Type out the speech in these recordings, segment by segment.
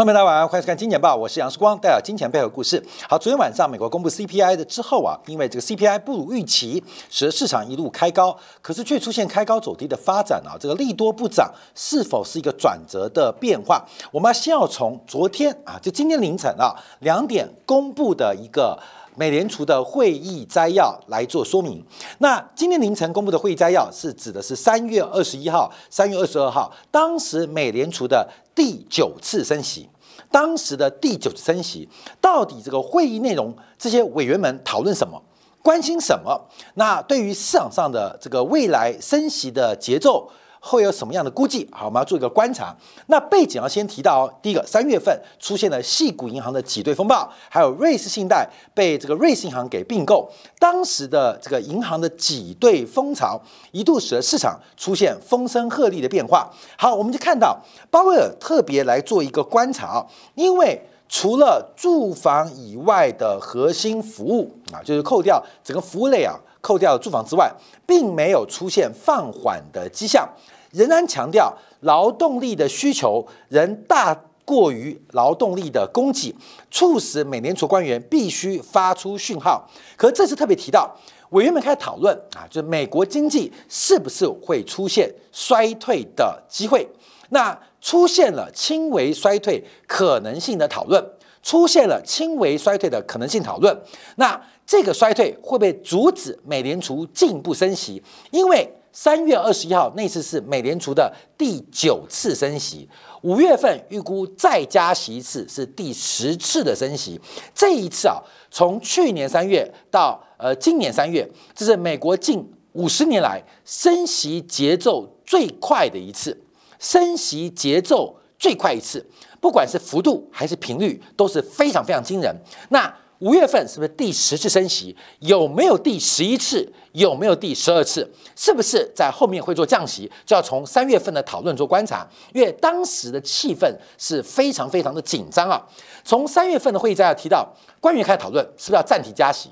朋友们，大家晚上欢迎收看《金钱报》，我是杨世光，带来金钱背后故事。好，昨天晚上美国公布 CPI 的之后啊，因为这个 CPI 不如预期，使得市场一路开高，可是却出现开高走低的发展啊。这个利多不涨，是否是一个转折的变化？我们先要从昨天啊，就今天凌晨啊两点公布的一个。美联储的会议摘要来做说明。那今天凌晨公布的会议摘要是指的是三月二十一号、三月二十二号，当时美联储的第九次升息。当时的第九次升息，到底这个会议内容，这些委员们讨论什么，关心什么？那对于市场上的这个未来升息的节奏？会有什么样的估计？好，我们要做一个观察。那背景要先提到哦，第一个，三月份出现了系股银行的挤兑风暴，还有瑞士信贷被这个瑞士银行给并购，当时的这个银行的挤兑风潮一度使得市场出现风声鹤唳的变化。好，我们就看到鲍威尔特别来做一个观察，因为除了住房以外的核心服务啊，就是扣掉整个服务类啊。扣掉了住房之外，并没有出现放缓的迹象，仍然强调劳动力的需求仍大过于劳动力的供给，促使美联储官员必须发出讯号。可这次特别提到，委员们开始讨论啊，就是美国经济是不是会出现衰退的机会？那出现了轻微衰退可能性的讨论，出现了轻微衰退的可能性讨论，那。这个衰退会不会阻止美联储进一步升息？因为三月二十一号那次是美联储的第九次升息，五月份预估再加息一次是第十次的升息。这一次啊，从去年三月到呃今年三月，这是美国近五十年来升息节奏最快的一次，升息节奏最快一次，不管是幅度还是频率都是非常非常惊人。那五月份是不是第十次升息？有没有第十一次？有没有第十二次？是不是在后面会做降息？就要从三月份的讨论做观察，因为当时的气氛是非常非常的紧张啊。从三月份的会议摘要提到，官员开始讨论是不是要暂停加息，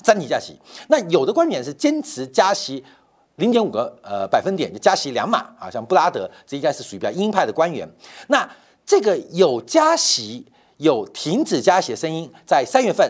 暂停加息。那有的官员是坚持加息零点五个呃百分点，就加息两码啊，像布拉德这应该是属于比较鹰派的官员。那这个有加息。有停止加息的声音，在三月份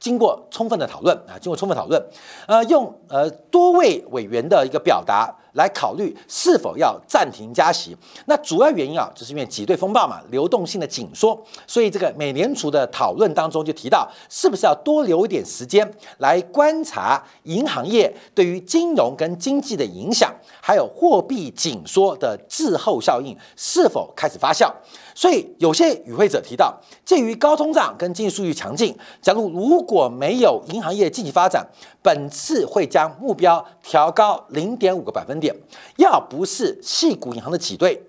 经过充分的讨论啊，经过充分讨论，呃，用呃多位委员的一个表达。来考虑是否要暂停加息，那主要原因啊，就是因为挤兑风暴嘛，流动性的紧缩，所以这个美联储的讨论当中就提到，是不是要多留一点时间来观察银行业对于金融跟经济的影响，还有货币紧缩的滞后效应是否开始发酵。所以有些与会者提到，鉴于高通胀跟经济数据强劲，假如如果没有银行业经济发展，本次会将目标调高零点五个百分点。要不是细股银行的挤兑，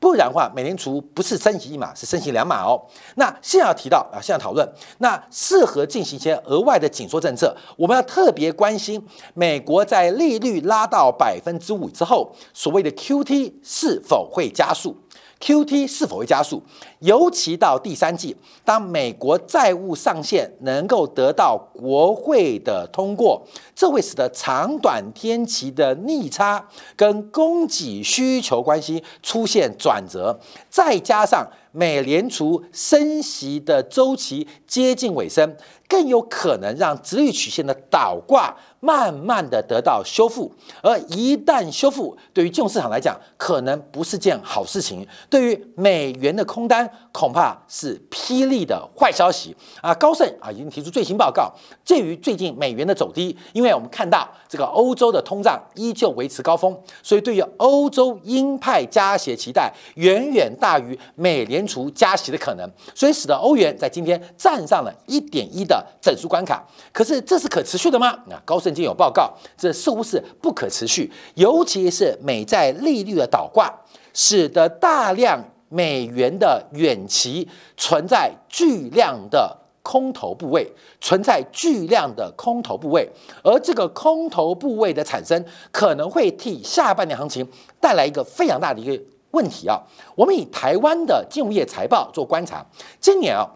不然的话，美联储不是升息一码，是升息两码哦。那现在要提到啊，现在讨论，那适合进行一些额外的紧缩政策。我们要特别关心美国在利率拉到百分之五之后，所谓的 QT 是否会加速。Q T 是否会加速？尤其到第三季，当美国债务上限能够得到国会的通过，这会使得长短天期的逆差跟供给需求关系出现转折，再加上美联储升息的周期接近尾声，更有可能让直率曲线的倒挂。慢慢的得到修复，而一旦修复，对于金融市场来讲，可能不是件好事情。对于美元的空单，恐怕是霹雳的坏消息啊！高盛啊已经提出最新报告，鉴于最近美元的走低，因为我们看到这个欧洲的通胀依旧维持高峰，所以对于欧洲鹰派加息期待远远大于美联储加息的可能，所以使得欧元在今天站上了一点一的整数关卡。可是这是可持续的吗？那高盛。曾经有报告，这似乎是不可持续，尤其是美债利率的倒挂，使得大量美元的远期存在巨量的空头部位，存在巨量的空头部位，而这个空头部位的产生，可能会替下半年行情带来一个非常大的一个问题啊！我们以台湾的金融业财报做观察，今年啊。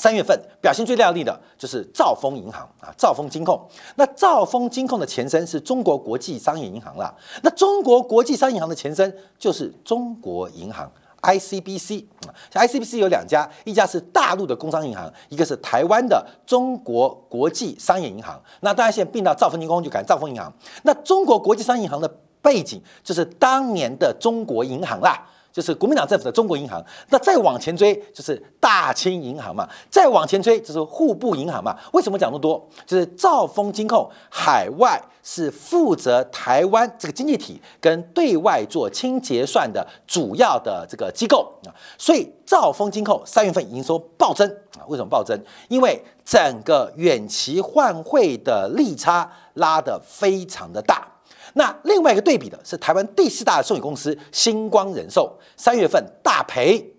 三月份表现最亮丽的就是兆丰银行啊，兆丰金控。那兆丰金控的前身是中国国际商业银行了。那中国国际商业银行的前身就是中国银行 ICBC 啊，ICBC 有两家，一家是大陆的工商银行，一个是台湾的中国国际商业银行。那当然现在并到兆丰金控就改兆丰银行。那中国国际商业银行的背景就是当年的中国银行啦。就是国民党政府的中国银行，那再往前追就是大清银行嘛，再往前追就是户部银行嘛。为什么讲那么多？就是兆丰金控海外是负责台湾这个经济体跟对外做清结算的主要的这个机构啊，所以兆丰金控三月份营收暴增啊。为什么暴增？因为整个远期换汇的利差拉得非常的大。那另外一个对比的是台湾第四大的寿险公司星光人寿，三月份大赔，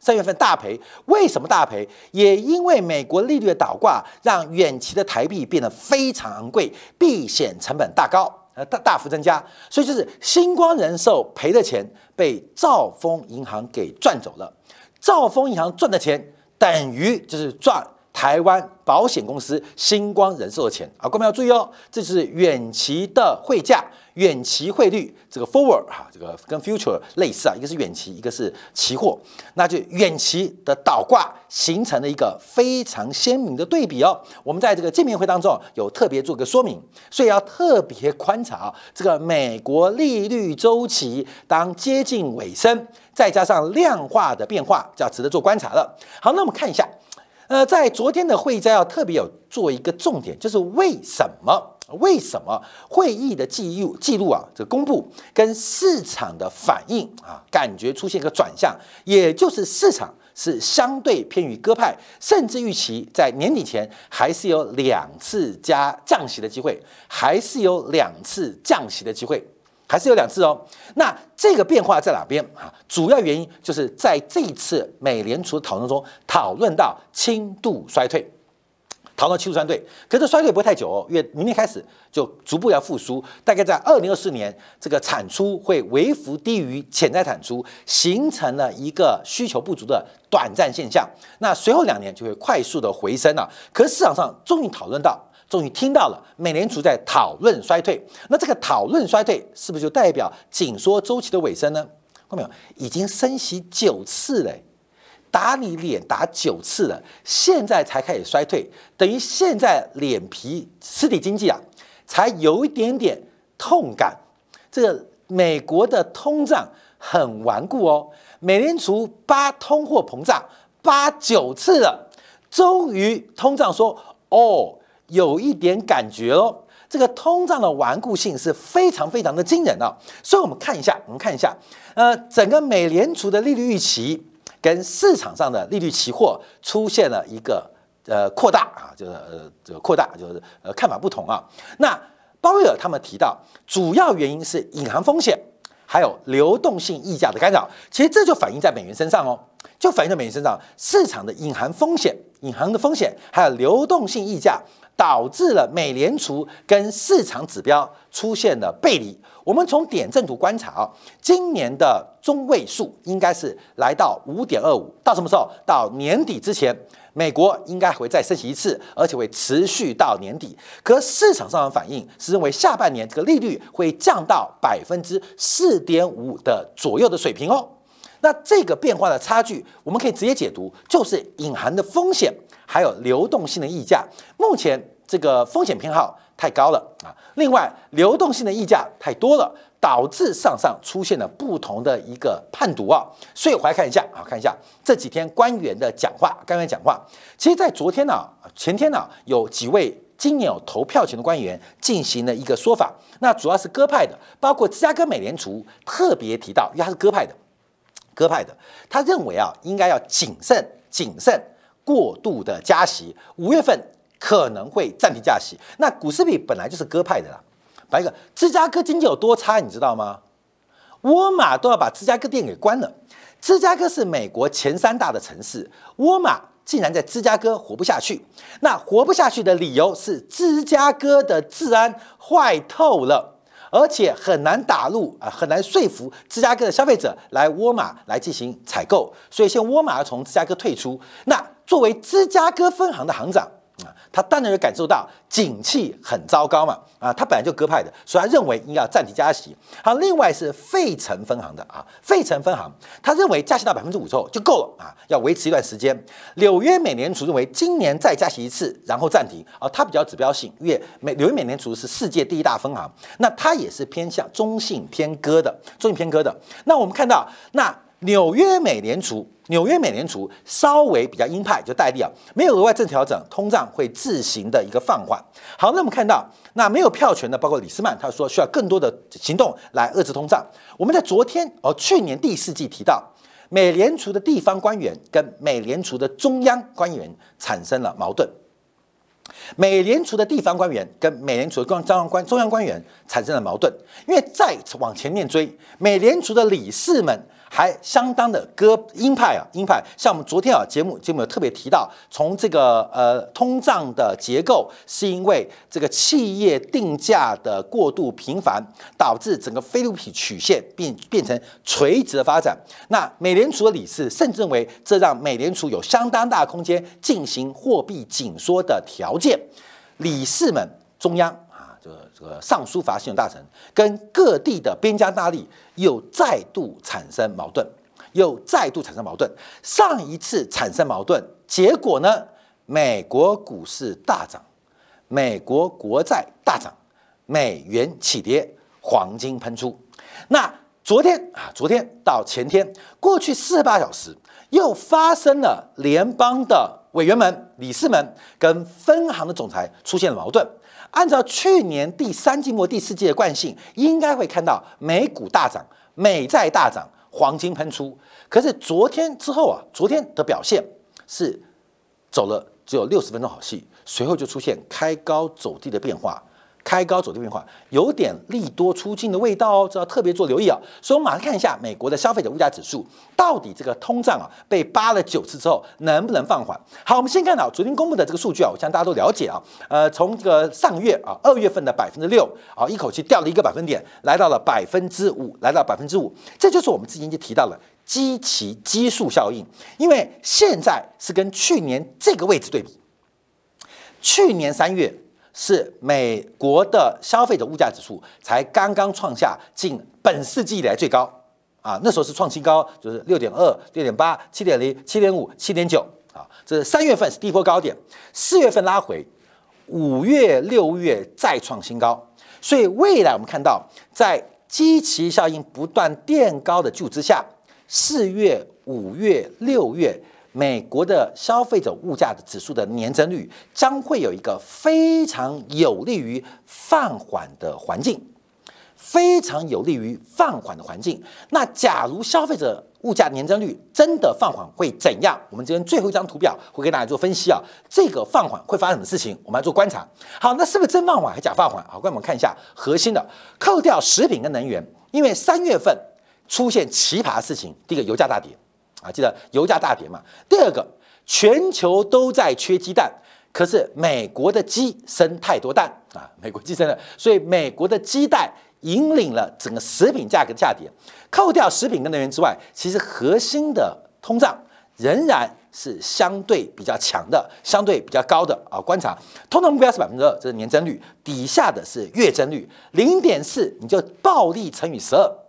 三月份大赔，为什么大赔？也因为美国利率的倒挂，让远期的台币变得非常昂贵，避险成本大高，呃大大幅增加，所以就是星光人寿赔的钱被兆丰银行给赚走了，兆丰银行赚的钱等于就是赚。台湾保险公司星光人寿的钱啊，各位要注意哦，这是远期的汇价、远期汇率，这个 forward 哈，这个跟 future 类似啊，一个是远期，一个是期货，那就远期的倒挂形成了一个非常鲜明的对比哦。我们在这个见面会当中有特别做个说明，所以要特别观察这个美国利率周期当接近尾声，再加上量化的变化，就要值得做观察了。好，那我们看一下。呃，在昨天的会议摘要特别有做一个重点，就是为什么为什么会议的记录记录啊，这公布跟市场的反应啊，感觉出现一个转向，也就是市场是相对偏于鸽派，甚至预期在年底前还是有两次加降息的机会，还是有两次降息的机会。还是有两次哦，那这个变化在哪边啊？主要原因就是在这一次美联储讨论中讨论到轻度衰退，讨论轻度衰退，可是衰退不会太久哦，因为明年开始就逐步要复苏，大概在二零二四年，这个产出会微幅低于潜在产出，形成了一个需求不足的短暂现象。那随后两年就会快速的回升了。可是市场上终于讨论到。终于听到了美联储在讨论衰退，那这个讨论衰退是不是就代表紧缩周期的尾声呢？看到没有？已经升息九次了，打你脸打九次了，现在才开始衰退，等于现在脸皮实体经济啊，才有一点点痛感。这个美国的通胀很顽固哦，美联储八通货膨胀八九次了，终于通胀说哦。有一点感觉哦，这个通胀的顽固性是非常非常的惊人啊！所以，我们看一下，我们看一下，呃，整个美联储的利率预期跟市场上的利率期货出现了一个呃扩大啊，就是呃这个扩大，就是呃看法不同啊。那鲍威尔他们提到，主要原因是隐含风险，还有流动性溢价的干扰。其实这就反映在美元身上哦，就反映在美元身上，市场的隐含风险、隐含的风险，还有流动性溢价。导致了美联储跟市场指标出现了背离。我们从点阵图观察啊，今年的中位数应该是来到五点二五，到什么时候？到年底之前，美国应该会再升息一次，而且会持续到年底。可市场上的反应是认为下半年这个利率会降到百分之四点五的左右的水平哦。那这个变化的差距，我们可以直接解读，就是隐含的风险。还有流动性的溢价，目前这个风险偏好太高了啊。另外，流动性的溢价太多了，导致上上出现了不同的一个判读啊。所以我来看一下啊，看一下这几天官员的讲话，官员讲话。其实，在昨天呢，前天呢，有几位今年有投票权的官员进行了一个说法，那主要是鸽派的，包括芝加哥美联储特别提到，因为他是鸽派的，鸽派的，他认为啊，应该要谨慎，谨慎。过度的加息，五月份可能会暂停加息。那股市比本来就是鸽派的啦。白一个，芝加哥经济有多差，你知道吗？沃尔玛都要把芝加哥店给关了。芝加哥是美国前三大的城市，沃尔玛竟然在芝加哥活不下去。那活不下去的理由是芝加哥的治安坏透了，而且很难打入啊，很难说服芝加哥的消费者来沃尔玛来进行采购。所以现在沃尔玛要从芝加哥退出。那作为芝加哥分行的行长，他当然有感受到景气很糟糕嘛，啊，他本来就鸽派的，所以他认为应该要暂停加息。好，另外是费城分行的啊，费城分行他认为加息到百分之五之后就够了啊，要维持一段时间。纽约美联储认为今年再加息一次，然后暂停啊，它比较指标性，因为美纽约美联储是世界第一大分行，那它也是偏向中性偏鸽的，中性偏鸽的。那我们看到那。纽约美联储，纽约美联储稍微比较鹰派，就戴利啊，没有额外政策调整，通胀会自行的一个放缓。好，那我们看到，那没有票权的，包括李斯曼，他说需要更多的行动来遏制通胀。我们在昨天哦，去年第四季提到，美联储的地方官员跟美联储的中央官员产生了矛盾。美联储的地方官员跟美联储的中央官中央官员产生了矛盾，因为再往前面追，美联储的理事们。还相当的鸽鹰派啊，鹰派。像我们昨天啊节目节目有特别提到，从这个呃通胀的结构，是因为这个企业定价的过度频繁，导致整个菲律宾曲线变变成垂直的发展。那美联储的理事甚至认为，这让美联储有相当大空间进行货币紧缩的条件。理事们中央。呃上书法信用大臣跟各地的边疆大吏又再度产生矛盾，又再度产生矛盾。上一次产生矛盾，结果呢？美国股市大涨，美国国债大涨，美元起跌，黄金喷出。那昨天啊，昨天到前天，过去四十八小时，又发生了联邦的委员们、理事们跟分行的总裁出现了矛盾。按照去年第三季末第四季的惯性，应该会看到美股大涨、美债大涨、黄金喷出。可是昨天之后啊，昨天的表现是走了只有六十分钟好戏，随后就出现开高走低的变化。开高走低变化，有点利多出尽的味道哦，这要特别做留意啊。所以，我们马上看一下美国的消费者物价指数，到底这个通胀啊被扒了九次之后能不能放缓？好，我们先看到昨天公布的这个数据啊，我相信大家都了解啊。呃，从这个上月啊，二月份的百分之六啊，一口气掉了一个百分点，来到了百分之五，来到百分之五，这就是我们之前就提到了基期基数效应，因为现在是跟去年这个位置对比，去年三月。是美国的消费者物价指数才刚刚创下近本世纪以来最高啊，那时候是创新高，就是六点二、六点八、七点零、七点五、七点九啊，这是三月份是低波高点，四月份拉回，五月、六月再创新高，所以未来我们看到在基期效应不断垫高的基础之下，四月、五月、六月。美国的消费者物价的指数的年增率将会有一个非常有利于放缓的环境，非常有利于放缓的环境。那假如消费者物价年增率真的放缓，会怎样？我们今天最后一张图表会给大家做分析啊。这个放缓会发生什么事情？我们要做观察。好，那是不是真放缓还是假放缓？好，我们看一下核心的，扣掉食品跟能源，因为三月份出现奇葩事情，第一个油价大跌。啊，记得油价大跌嘛？第二个，全球都在缺鸡蛋，可是美国的鸡生太多蛋啊，美国鸡生了，所以美国的鸡蛋引领了整个食品价格的下跌。扣掉食品跟能源之外，其实核心的通胀仍然是相对比较强的，相对比较高的啊。观察通胀目标是百分之二，这是年增率，底下的是月增率，零点四，你就暴力乘以十二。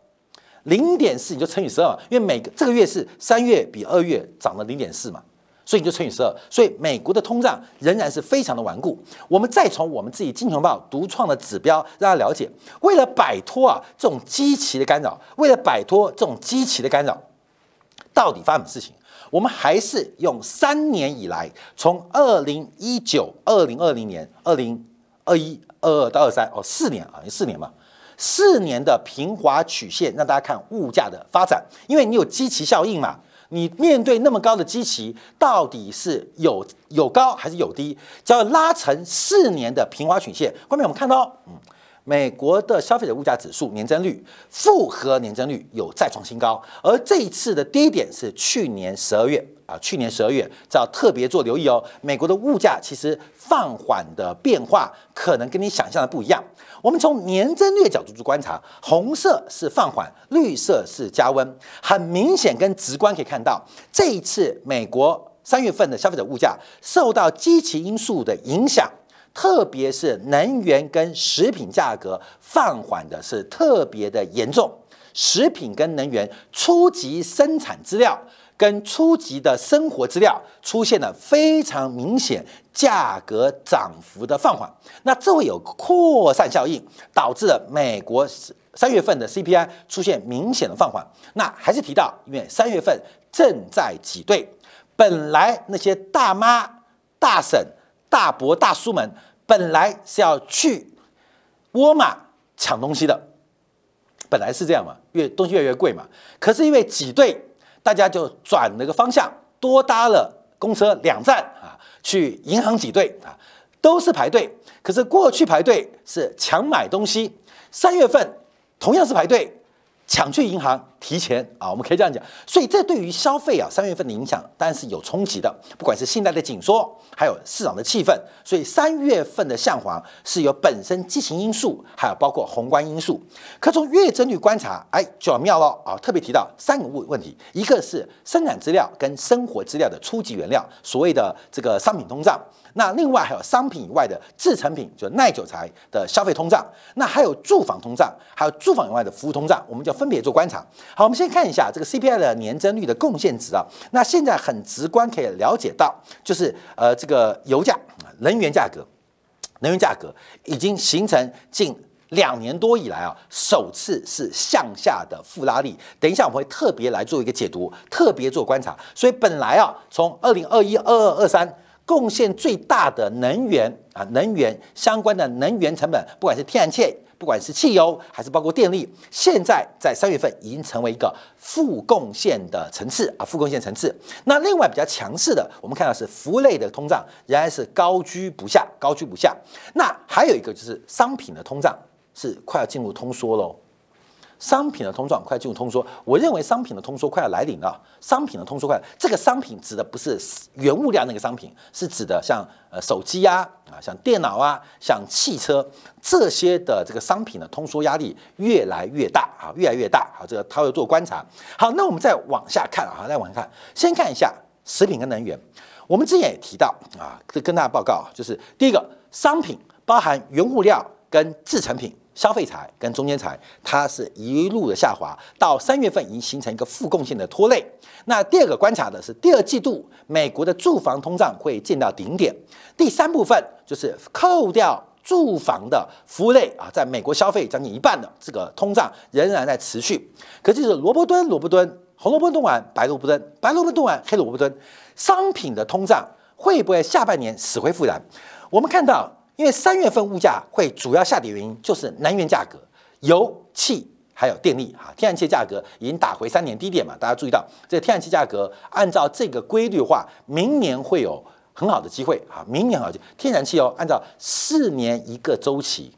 零点四你就乘以十二，因为每个这个月是三月比二月涨了零点四嘛，所以你就乘以十二。所以美国的通胀仍然是非常的顽固。我们再从我们自己金融报独创的指标让大家了解，为了摆脱啊这种机器的干扰，为了摆脱这种机器的干扰，到底发生什么事情？我们还是用三年以来，从二零一九、二零二零年、二零二一、二二到二三哦，四年啊，四年嘛。四年的平滑曲线让大家看物价的发展，因为你有基期效应嘛，你面对那么高的基期，到底是有有高还是有低？只要拉成四年的平滑曲线，后面我们看到，嗯，美国的消费者物价指数年增率、复合年增率有再创新高，而这一次的低点是去年十二月啊，去年十二月，这要特别做留意哦。美国的物价其实放缓的变化，可能跟你想象的不一样。我们从年增率的角度去观察，红色是放缓，绿色是加温，很明显跟直观可以看到，这一次美国三月份的消费者物价受到积极因素的影响，特别是能源跟食品价格放缓的是特别的严重。食品跟能源初级生产资料跟初级的生活资料出现了非常明显价格涨幅的放缓，那这会有扩散效应，导致了美国三月份的 CPI 出现明显的放缓。那还是提到，因为三月份正在挤兑。本来那些大妈、大婶、大伯、大叔们本来是要去沃尔玛抢东西的，本来是这样嘛，越东西越来越贵嘛。可是因为挤兑，大家就转了个方向，多搭了公车两站啊，去银行挤兑啊，都是排队。可是过去排队是抢买东西，三月份同样是排队。抢去银行提前啊，我们可以这样讲，所以这对于消费啊三月份的影响当然是有冲击的，不管是信贷的紧缩，还有市场的气氛，所以三月份的向黄是有本身畸形因素，还有包括宏观因素。可从月增率观察，哎，就要妙了啊！特别提到三个问问题，一个是生产资料跟生活资料的初级原料，所谓的这个商品通胀。那另外还有商品以外的制成品，就耐久材的消费通胀，那还有住房通胀，还有住房以外的服务通胀，我们就分别做观察。好，我们先看一下这个 CPI 的年增率的贡献值啊。那现在很直观可以了解到，就是呃这个油价、能源价格、能源价格已经形成近两年多以来啊首次是向下的负拉力。等一下我们会特别来做一个解读，特别做观察。所以本来啊从二零二一、二二、二三。贡献最大的能源啊，能源相关的能源成本，不管是天然气，不管是汽油，还是包括电力，现在在三月份已经成为一个负贡献的层次啊，负贡献层次。那另外比较强势的，我们看到是服务类的通胀仍然是高居不下，高居不下。那还有一个就是商品的通胀是快要进入通缩喽。商品的通胀快进入通缩，我认为商品的通缩快要来临了。商品的通缩快，这个商品指的不是原物料那个商品，是指的像呃手机呀啊，像电脑啊，像汽车这些的这个商品的通缩压力越来越大啊，越来越大。好，这个他会做观察。好，那我们再往下看啊，再往下看，先看一下食品跟能源。我们之前也提到啊，这跟大家报告，就是第一个商品包含原物料跟制成品。消费财跟中间财，它是一路的下滑，到三月份已经形成一个负贡献的拖累。那第二个观察的是第二季度美国的住房通胀会见到顶点。第三部分就是扣掉住房的服务类啊，在美国消费将近一半的这个通胀仍然在持续。可就是萝卜蹲萝卜蹲，红萝卜炖完白萝卜蹲，白萝卜炖完黑萝卜蹲，商品的通胀会不会下半年死灰复燃？我们看到。因为三月份物价会主要下跌，原因就是能源价格，油气还有电力哈，天然气价格已经打回三年低点嘛。大家注意到，这天然气价格按照这个规律化，明年会有很好的机会哈，明年好，天然气哦，按照四年一个周期，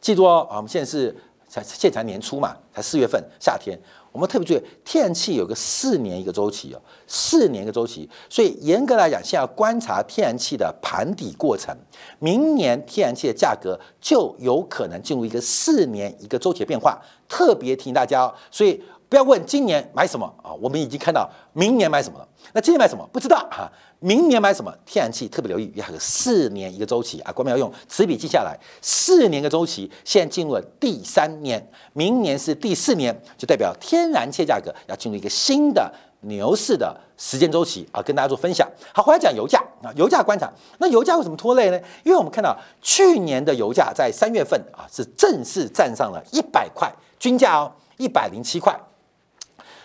记住哦，我们现在是才现才年初嘛，才四月份夏天。我们特别注意，天然气有个四年一个周期哦，四年一个周期，所以严格来讲，现在要观察天然气的盘底过程。明年天然气的价格就有可能进入一个四年一个周期的变化，特别提醒大家哦。所以不要问今年买什么啊，我们已经看到明年买什么了。那今年买什么不知道哈？明年买什么？天然气特别留意，要有四年一个周期啊！官们要用此笔记下来，四年一个周期，现在进入了第三年，明年是第四年，就代表天然气价格要进入一个新的牛市的时间周期啊！跟大家做分享。好，回来讲油价啊，油价观察，那油价为什么拖累呢？因为我们看到去年的油价在三月份啊是正式站上了一百块均价哦，一百零七块，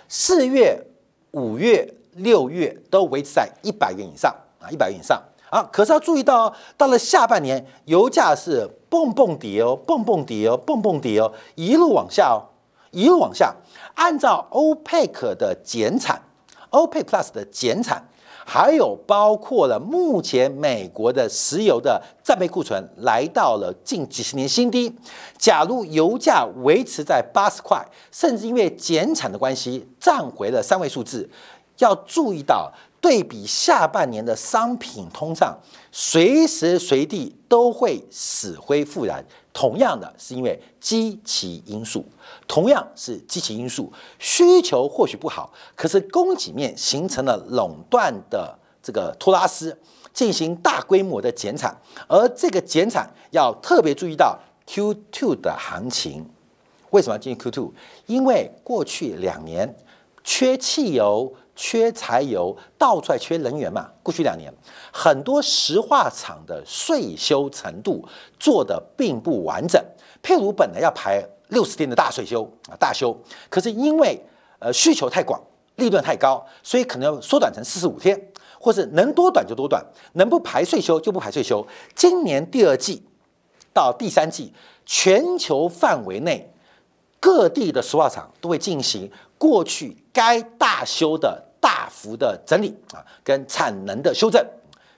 四月、五月。六月都维持在一百元以上啊，一百元以上啊。可是要注意到哦，到了下半年，油价是蹦蹦跌哦，蹦蹦跌哦，蹦蹦跌哦，一路往下哦，一路往下。按照欧佩克的减产，欧佩 Plus 的减产，还有包括了目前美国的石油的战备库存来到了近几十年新低。假如油价维持在八十块，甚至因为减产的关系，涨回了三位数字。要注意到，对比下半年的商品通胀，随时随地都会死灰复燃。同样的是因为机器因素，同样是机器因素，需求或许不好，可是供给面形成了垄断的这个托拉斯进行大规模的减产，而这个减产要特别注意到 Q2 的行情。为什么要进行 Q2？因为过去两年缺汽油、缺柴油，到处缺能源嘛。过去两年很多石化厂的税收程度做的并不完整。譬如本来要排六十天的大税休啊，大休，可是因为呃需求太广，利润太高，所以可能要缩短成四十五天，或是能多短就多短，能不排税休就不排税休。今年第二季到第三季，全球范围内各地的石化厂都会进行过去该大修的大幅的整理啊，跟产能的修正。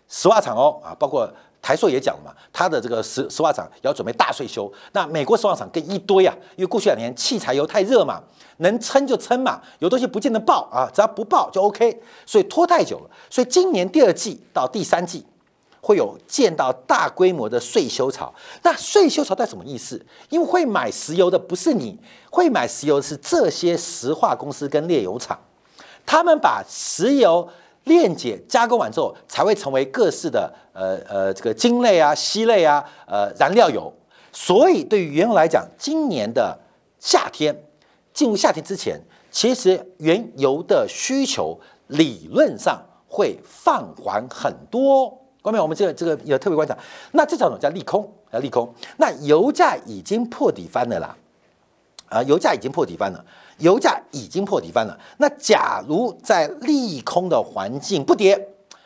石化厂哦啊，包括。台硕也讲了嘛，他的这个石石化厂要准备大税收，那美国石化厂更一堆啊，因为过去两年汽柴油太热嘛，能撑就撑嘛，有东西不见得爆啊，只要不爆就 OK，所以拖太久了，所以今年第二季到第三季会有见到大规模的税收潮。那税收潮带什么意思？因为会买石油的不是你，会买石油的是这些石化公司跟炼油厂，他们把石油。炼解加工完之后，才会成为各式的呃呃这个精类啊、烯类啊、呃燃料油。所以对于原油来讲，今年的夏天进入夏天之前，其实原油的需求理论上会放缓很多。后面我们这个这个有特别观察，那这种叫利空，叫利空。那油价已经破底翻了啦，啊，油价已经破底翻了。油价已经破底翻了，那假如在利空的环境不跌，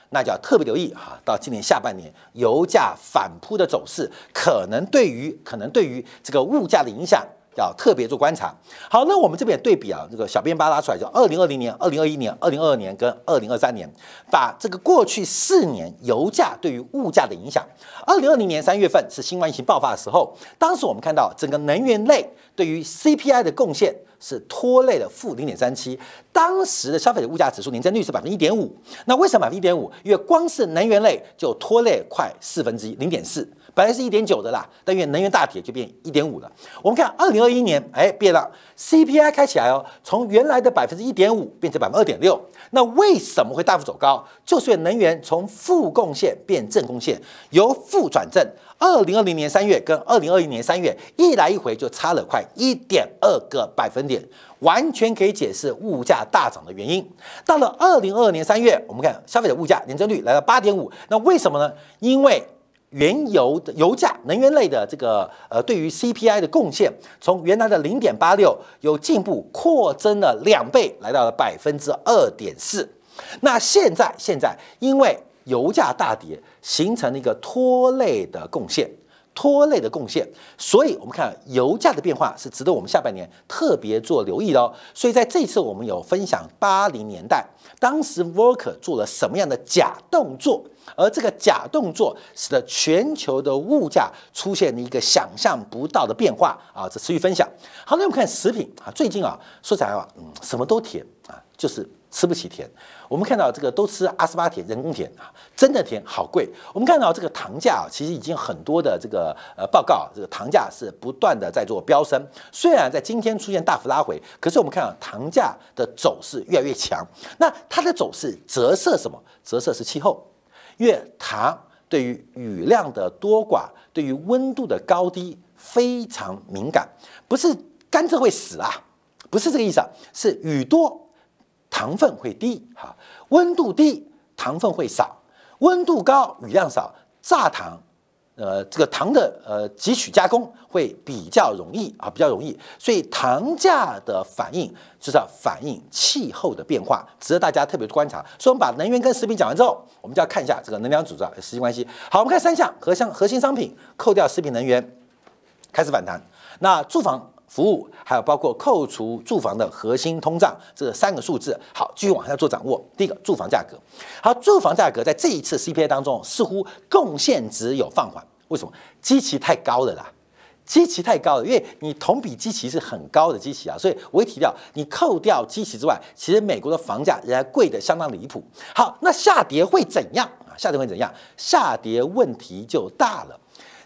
那就要特别留意哈。到今年下半年，油价反扑的走势，可能对于可能对于这个物价的影响。要特别做观察。好，那我们这边对比啊，这个小编把拉出来，就二零二零年、二零二一年、二零二二年跟二零二三年，把这个过去四年油价对于物价的影响。二零二零年三月份是新冠疫情爆发的时候，当时我们看到整个能源类对于 CPI 的贡献是拖累了负零点三七，当时的消费者物价指数年增率是百分之一点五。那为什么百分之一点五？因为光是能源类就拖累快四分之一，零点四。本来是一点九的啦，但因为能源大跌就变一点五了。我们看二零二一年，哎，变了，CPI 开起来哦，从原来的百分之一点五变成百分之二点六。那为什么会大幅走高？就是因为能源从负贡献变正贡献，由负转正。二零二零年三月跟二零二一年三月一来一回就差了快一点二个百分点，完全可以解释物价大涨的原因。到了二零二二年三月，我们看消费者物价年增率来到八点五，那为什么呢？因为原油的油价、能源类的这个呃，对于 CPI 的贡献，从原来的零点八六，有进步扩增了两倍，来到了百分之二点四。那现在现在因为油价大跌，形成了一个拖累的贡献。拖累的贡献，所以我们看油价的变化是值得我们下半年特别做留意的哦。所以在这次我们有分享八零年代当时 Volker 做了什么样的假动作，而这个假动作使得全球的物价出现了一个想象不到的变化啊！这持续分享。好，那我们看食品啊，最近啊，说起来话，嗯，什么都甜啊，就是吃不起甜。我们看到这个都吃阿斯巴甜，人工甜啊，真的甜好贵。我们看到这个糖价啊，其实已经很多的这个呃报告，这个糖价是不断的在做飙升。虽然在今天出现大幅拉回，可是我们看到糖价的走势越来越强。那它的走势折射什么？折射是气候，因为糖对于雨量的多寡，对于温度的高低非常敏感，不是甘蔗会死啊，不是这个意思啊，是雨多。糖分会低，哈，温度低，糖分会少；温度高，雨量少，榨糖，呃，这个糖的呃汲取加工会比较容易啊，比较容易。所以糖价的反应就是要反映气候的变化，值得大家特别观察。所以，我们把能源跟食品讲完之后，我们就要看一下这个能量组织啊，时间关系。好，我们看三项核相核心商品，扣掉食品能源，开始反弹。那住房。服务还有包括扣除住房的核心通胀这三个数字，好，继续往下做掌握。第一个，住房价格，好，住房价格在这一次 CPI 当中似乎贡献值有放缓，为什么？基期太高了啦，基期太高了，因为你同比基期是很高的基期啊，所以我会提到，你扣掉基期之外，其实美国的房价仍然贵的相当离谱。好，那下跌会怎样啊？下跌会怎样？下跌问题就大了。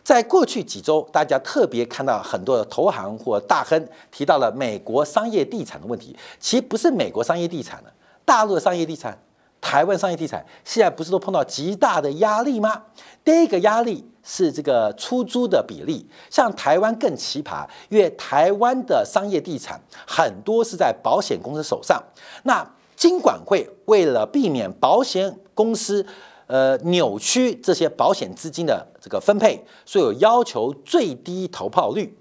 在过去几周，大家特别看到很多的投行或大亨提到了美国商业地产的问题。其实不是美国商业地产的，大陆的商业地产台湾商业地产现在不是都碰到极大的压力吗？第一个压力是这个出租的比例，像台湾更奇葩，因为台湾的商业地产很多是在保险公司手上。那金管会为了避免保险公司呃扭曲这些保险资金的这个分配，所以有要求最低投报率。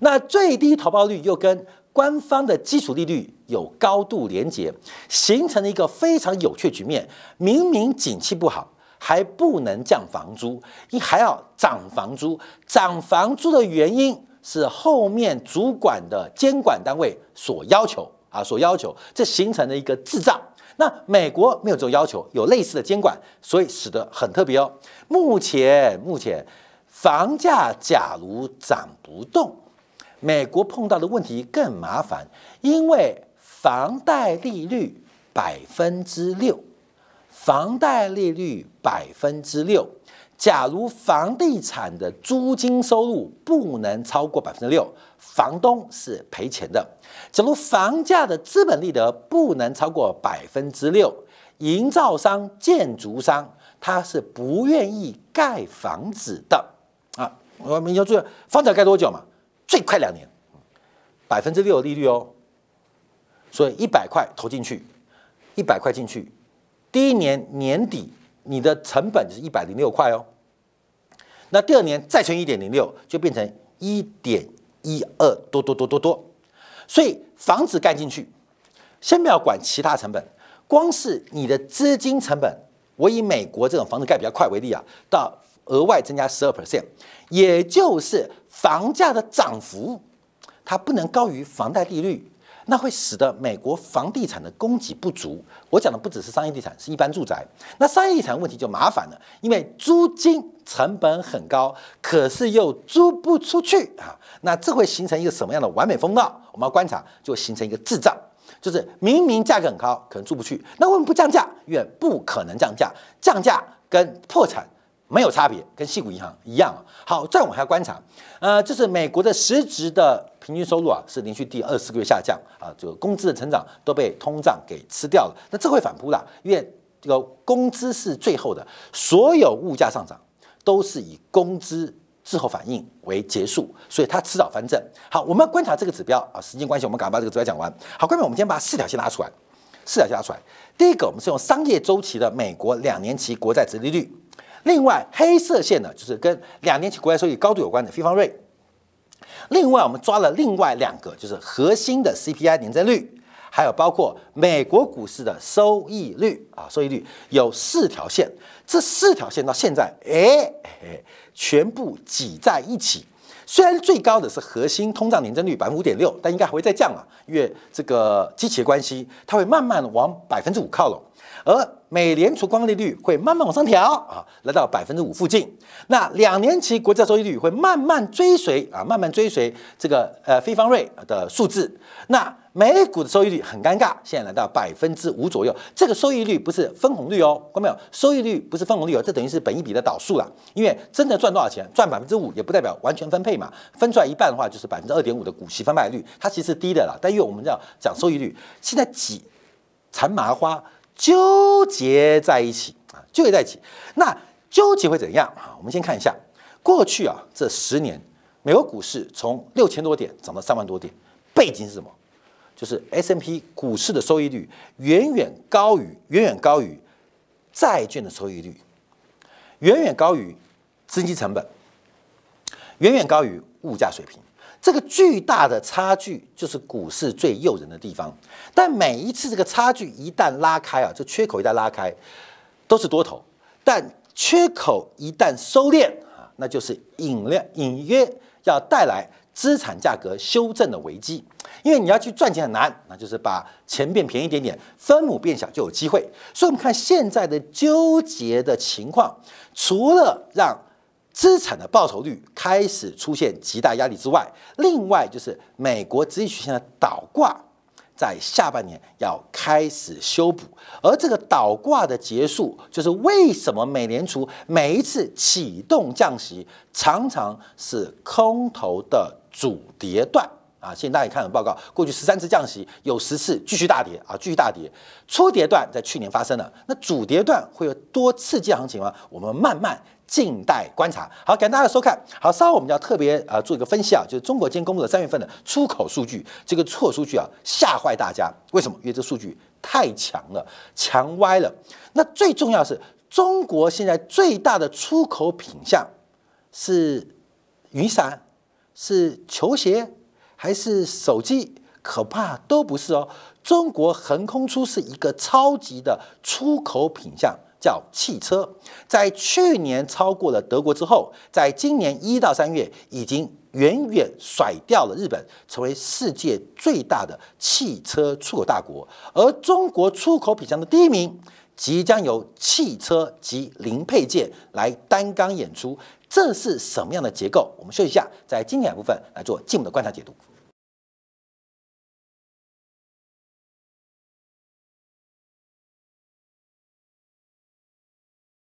那最低投报率又跟官方的基础利率有高度连结，形成了一个非常有趣局面。明明景气不好，还不能降房租，你还要涨房租。涨房租的原因是后面主管的监管单位所要求啊，所要求，这形成了一个智障。那美国没有这种要求，有类似的监管，所以使得很特别哦。目前目前房价假如涨不动。美国碰到的问题更麻烦，因为房贷利率百分之六，房贷利率百分之六，假如房地产的租金收入不能超过百分之六，房东是赔钱的；假如房价的资本利得不能超过百分之六，营造商、建筑商他是不愿意盖房子的啊！我们要注意，房子要盖多久嘛？最快两年，百分之六的利率哦，所以一百块投进去，一百块进去，第一年年底你的成本就是一百零六块哦，那第二年再乘一点零六，就变成一点一二多多多多多，所以房子盖进去，先不要管其他成本，光是你的资金成本，我以美国这种房子盖比较快为例啊，到额外增加十二 percent，也就是。房价的涨幅，它不能高于房贷利率，那会使得美国房地产的供给不足。我讲的不只是商业地产，是一般住宅。那商业地产问题就麻烦了，因为租金成本很高，可是又租不出去啊。那这会形成一个什么样的完美风暴？我们要观察，就形成一个智障，就是明明价格很高，可能租不去。那为什么不降价？因为不可能降价，降价跟破产。没有差别，跟细谷银行一样啊。好，再往下观察，呃，就是美国的实质的平均收入啊，是连续第二十个月下降啊，就工资的成长都被通胀给吃掉了。那这会反扑的，因为这个工资是最后的，所有物价上涨都是以工资滞后反应为结束，所以它迟早翻正。好，我们要观察这个指标啊，时间关系，我们赶快把这个指标讲完。好，各位，我们先把四条线拉出来，四条线拉出来。第一个，我们是用商业周期的美国两年期国债殖利率。另外，黑色线呢，就是跟两年期国债收益高度有关的非方瑞。另外，我们抓了另外两个，就是核心的 CPI 年增率，还有包括美国股市的收益率啊，收益率有四条线。这四条线到现在，哎，全部挤在一起。虽然最高的是核心通胀年增率百分之五点六，但应该还会再降啊，因为这个机器关系，它会慢慢往百分之五靠拢。而美联储光利率会慢慢往上调啊，来到百分之五附近。那两年期国债收益率会慢慢追随啊，慢慢追随这个呃非方瑞的数字。那美股的收益率很尴尬，现在来到百分之五左右。这个收益率不是分红率哦，看到没有？收益率不是分红率哦，这等于是本一比的导数了。因为真的赚多少钱，赚百分之五也不代表完全分配嘛，分出来一半的话就是百分之二点五的股息分配率，它其实低的啦。但因为我们要讲收益率，现在几缠麻花。纠结在一起啊，纠结在一起。那纠结会怎样啊？我们先看一下过去啊，这十年美国股市从六千多点涨到三万多点，背景是什么？就是 S M P 股市的收益率远远高于远远高于债券的收益率，远远高于资金成本，远远高于物价水平。这个巨大的差距就是股市最诱人的地方，但每一次这个差距一旦拉开啊，这缺口一旦拉开，都是多头；但缺口一旦收敛啊，那就是隐量隐约要带来资产价格修正的危机。因为你要去赚钱很难，那就是把钱变便宜一点点，分母变小就有机会。所以，我们看现在的纠结的情况，除了让资产的报酬率开始出现极大压力之外，另外就是美国直曲线的倒挂，在下半年要开始修补，而这个倒挂的结束，就是为什么美联储每一次启动降息，常常是空头的主跌段啊，现在大家也看了报告，过去十三次降息有十次继续大跌啊，继续大跌。初跌段在去年发生了，那主跌段会有多刺激行情吗？我们慢慢静待观察。好，感谢大家的收看。好，稍后我们要特别呃做一个分析啊，就是中国今天公布的三月份的出口数据，这个错数据啊吓坏大家。为什么？因为这数据太强了，强歪了。那最重要是中国现在最大的出口品项是雨伞，是球鞋。还是手机，可怕都不是哦。中国横空出世一个超级的出口品项，叫汽车，在去年超过了德国之后，在今年一到三月已经远远甩掉了日本，成为世界最大的汽车出口大国。而中国出口品项的第一名，即将由汽车及零配件来担纲演出。这是什么样的结构？我们休息一下，在经典部分来做进一步的观察解读。